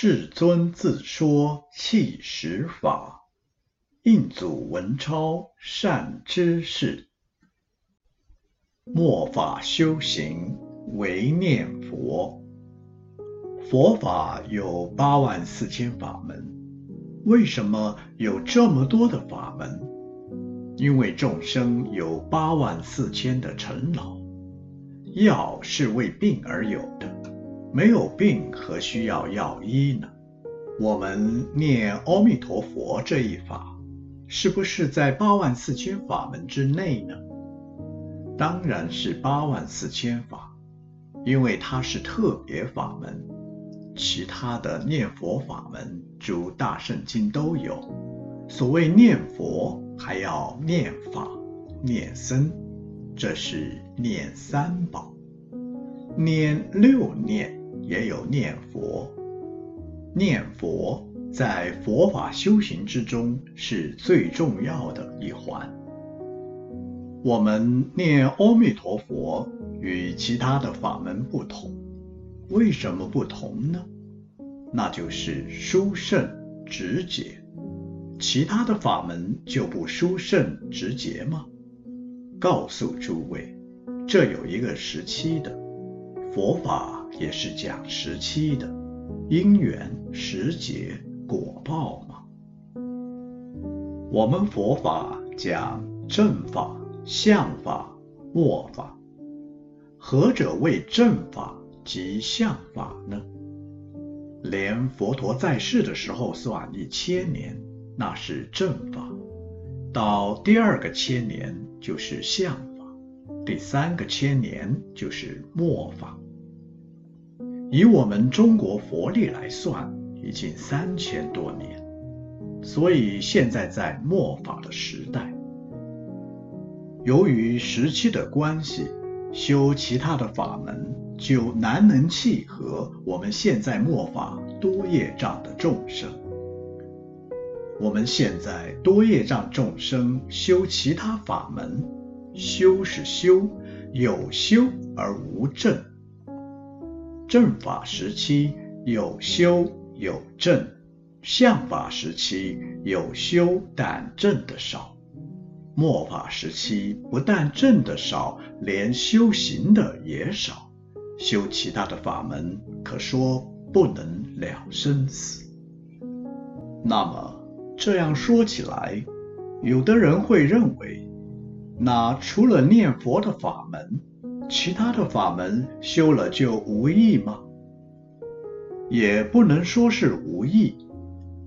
世尊自说弃实法，印祖文超善知识。末法修行唯念佛，佛法有八万四千法门，为什么有这么多的法门？因为众生有八万四千的尘劳，药是为病而有的，没有病何需要药医呢？我们念阿弥陀佛这一法，是不是在八万四千法门之内呢？当然是八万四千法，因为它是特别法门，其他的念佛法门，诸大圣经都有。所谓念佛。还要念法、念僧，这是念三宝；念六念也有念佛。念佛在佛法修行之中是最重要的一环。我们念阿弥陀佛与其他的法门不同，为什么不同呢？那就是殊胜直解。其他的法门就不殊胜直接吗？告诉诸位，这有一个时期的佛法也是讲时期的因缘时节果报嘛。我们佛法讲正法、相法、末法，何者为正法及相法呢？连佛陀在世的时候算一千年。那是正法，到第二个千年就是相法，第三个千年就是末法。以我们中国佛历来算，已经三千多年，所以现在在末法的时代。由于时期的关系，修其他的法门就难能契合我们现在末法多业障的众生。我们现在多业障众生修其他法门，修是修，有修而无正。正法时期有修有正，相法时期有修但正的少，末法时期不但正的少，连修行的也少，修其他的法门可说不能了生死。那么。这样说起来，有的人会认为，那除了念佛的法门，其他的法门修了就无益吗？也不能说是无益，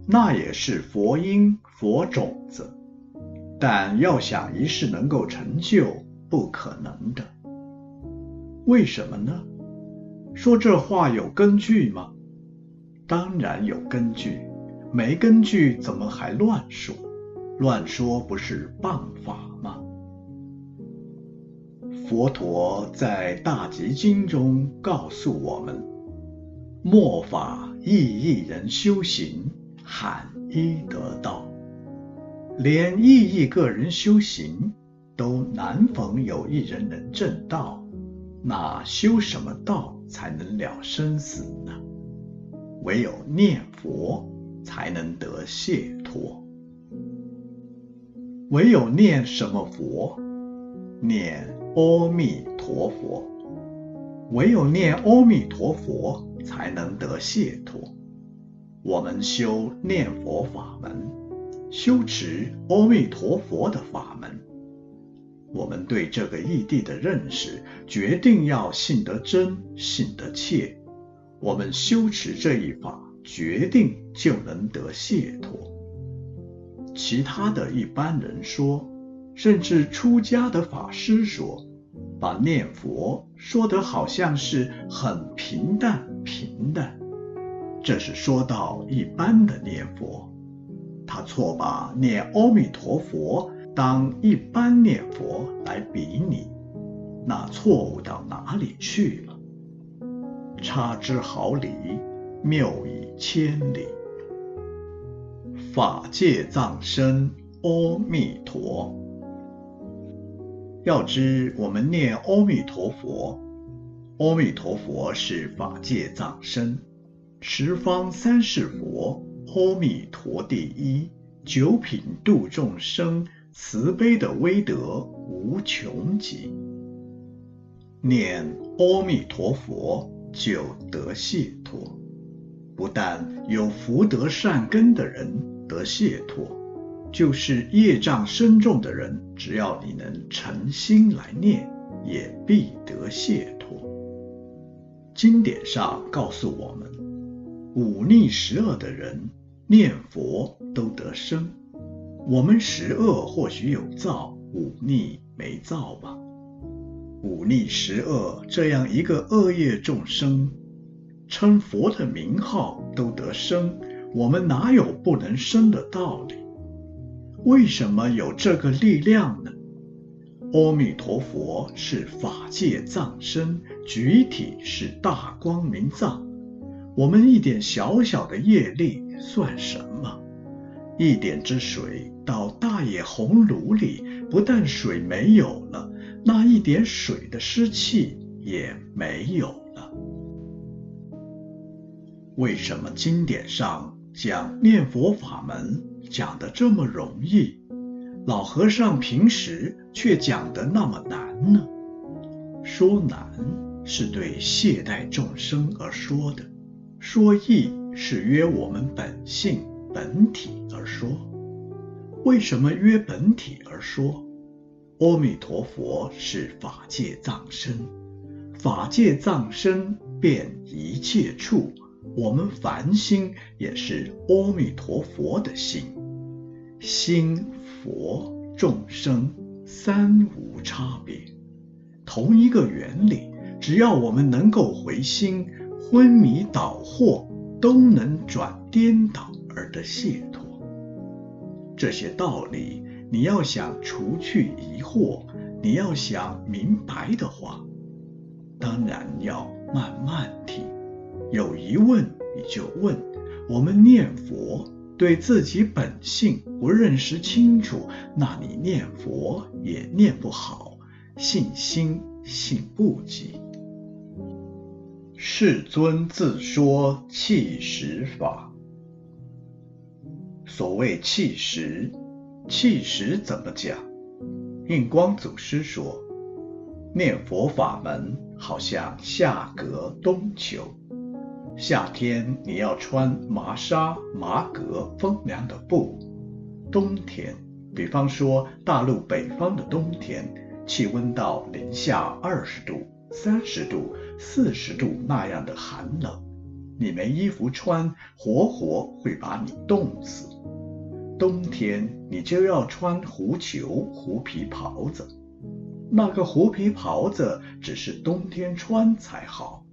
那也是佛因佛种子，但要想一世能够成就，不可能的。为什么呢？说这话有根据吗？当然有根据。没根据怎么还乱说？乱说不是谤法吗？佛陀在大集经中告诉我们：末法亦一人修行，罕一得道。连意义个人修行都难逢有一人能正道，那修什么道才能了生死呢？唯有念佛。才能得解脱。唯有念什么佛？念阿弥陀佛。唯有念阿弥陀佛，才能得解脱。我们修念佛法门，修持阿弥陀佛的法门，我们对这个义谛的认识，决定要信得真，信得切。我们修持这一法。决定就能得解脱。其他的一般人说，甚至出家的法师说，把念佛说得好像是很平淡平淡，这是说到一般的念佛。他错把念阿弥陀佛当一般念佛来比拟，那错误到哪里去了？差之毫厘。谬以千里，法界藏身阿弥陀。要知我们念阿弥陀佛，阿弥陀佛是法界藏身，十方三世佛，阿弥陀第一，九品度众生，慈悲的威德无穷极。念阿弥陀佛就得解脱，不但有福德善根的人得解脱，就是业障深重的人，只要你能诚心来念，也必得解脱。经典上告诉我们。忤逆十恶的人念佛都得生，我们十恶或许有造，忤逆没造吧？忤逆十恶这样一个恶业众生，称佛的名号都得生，我们哪有不能生的道理？为什么有这个力量呢？阿弥陀佛是法界藏身，具体是大光明藏。我们一点小小的业力算什么？一点之水到大野红炉里，不但水没有了，那一点水的湿气也没有了。为什么经典上讲念佛法门讲的这么容易，老和尚平时却讲的那么难呢？说难是对懈怠众生而说的。说义是约我们本性本体而说，为什么约本体而说？阿弥陀佛是法界藏身，法界藏身遍一切处，我们凡心也是阿弥陀佛的心，心佛众生三无差别，同一个原理，只要我们能够回心。昏迷倒惑都能转颠倒而得解脱，这些道理你要想除去疑惑，你要想明白的话，当然要慢慢听。有疑问你就问。我们念佛对自己本性不认识清楚，那你念佛也念不好，信心信不及。世尊自说气实法。所谓气实，气实怎么讲？印光祖师说，念佛法门好像夏隔冬秋。夏天你要穿麻纱、麻革风凉的布，冬天，比方说大陆北方的冬天，气温到零下二十度、三十度。四十度那样的寒冷，你没衣服穿，活活会把你冻死。冬天你就要穿狐裘、狐皮袍子，那个狐皮袍子只是冬天穿才好。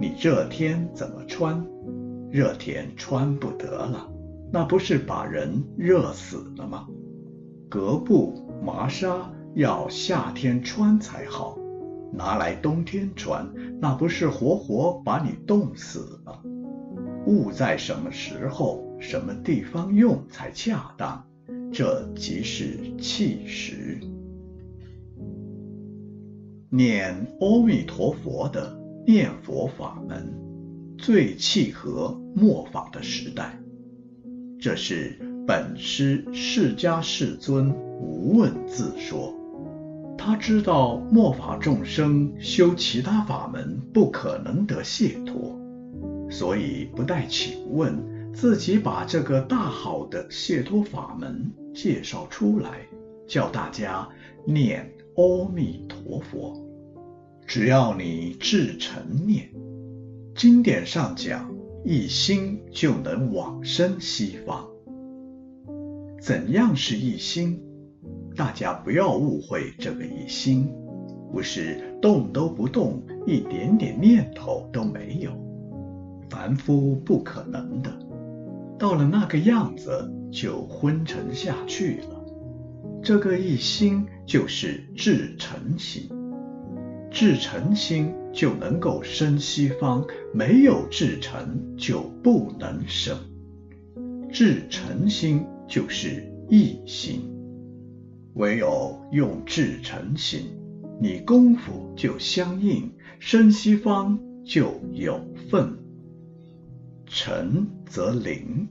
你热天怎么穿？热天穿不得了，那不是把人热死了吗？革布、麻纱要夏天穿才好。拿来冬天穿，那不是活活把你冻死了？物在什么时候、什么地方用才恰当？这即是气时。念阿弥陀佛的念佛法门，最契合末法的时代。这是本师释迦世尊无问自说。他知道末法众生修其他法门不可能得解脱，所以不待请问，自己把这个大好的解脱法门介绍出来，叫大家念阿弥陀佛。只要你至诚念，经典上讲，一心就能往生西方。怎样是一心？大家不要误会这个一心，不是动都不动，一点点念头都没有，凡夫不可能的。到了那个样子，就昏沉下去了。这个一心就是至诚心，至诚心就能够生西方，没有至诚就不能生。至诚心就是一心。唯有用至诚心，你功夫就相应，生西方就有份。诚则灵，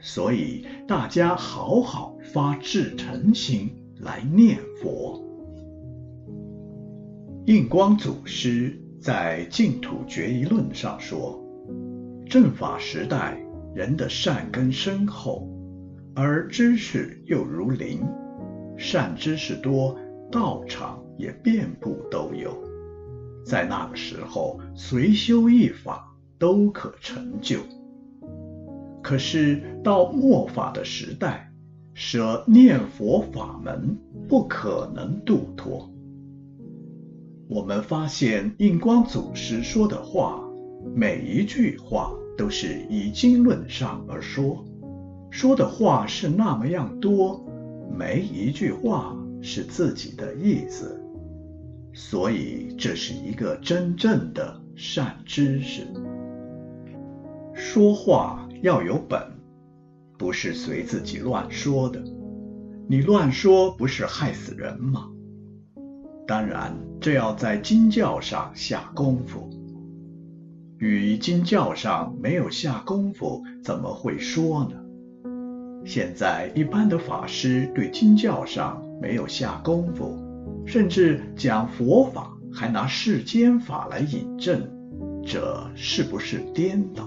所以大家好好发至诚心来念佛。印光祖师在《净土决疑论》上说：“正法时代，人的善根深厚，而知识又如林，善知识多，道场也遍布都有。在那个时候，随修一法都可成就。可是到末法的时代，舍念佛法门不可能度脱。”我们发现印光祖师说的话，每一句话都是以经论上而说，说的话是那么样多，没一句话是自己的意思，所以这是一个真正的善知识。说话要有本，不是随自己乱说的。你乱说不是害死人吗？当然，这要在经教上下功夫。与经教上没有下功夫，怎么会说呢？现在一般的法师对经教上没有下功夫，甚至讲佛法还拿世间法来引证，这是不是颠倒？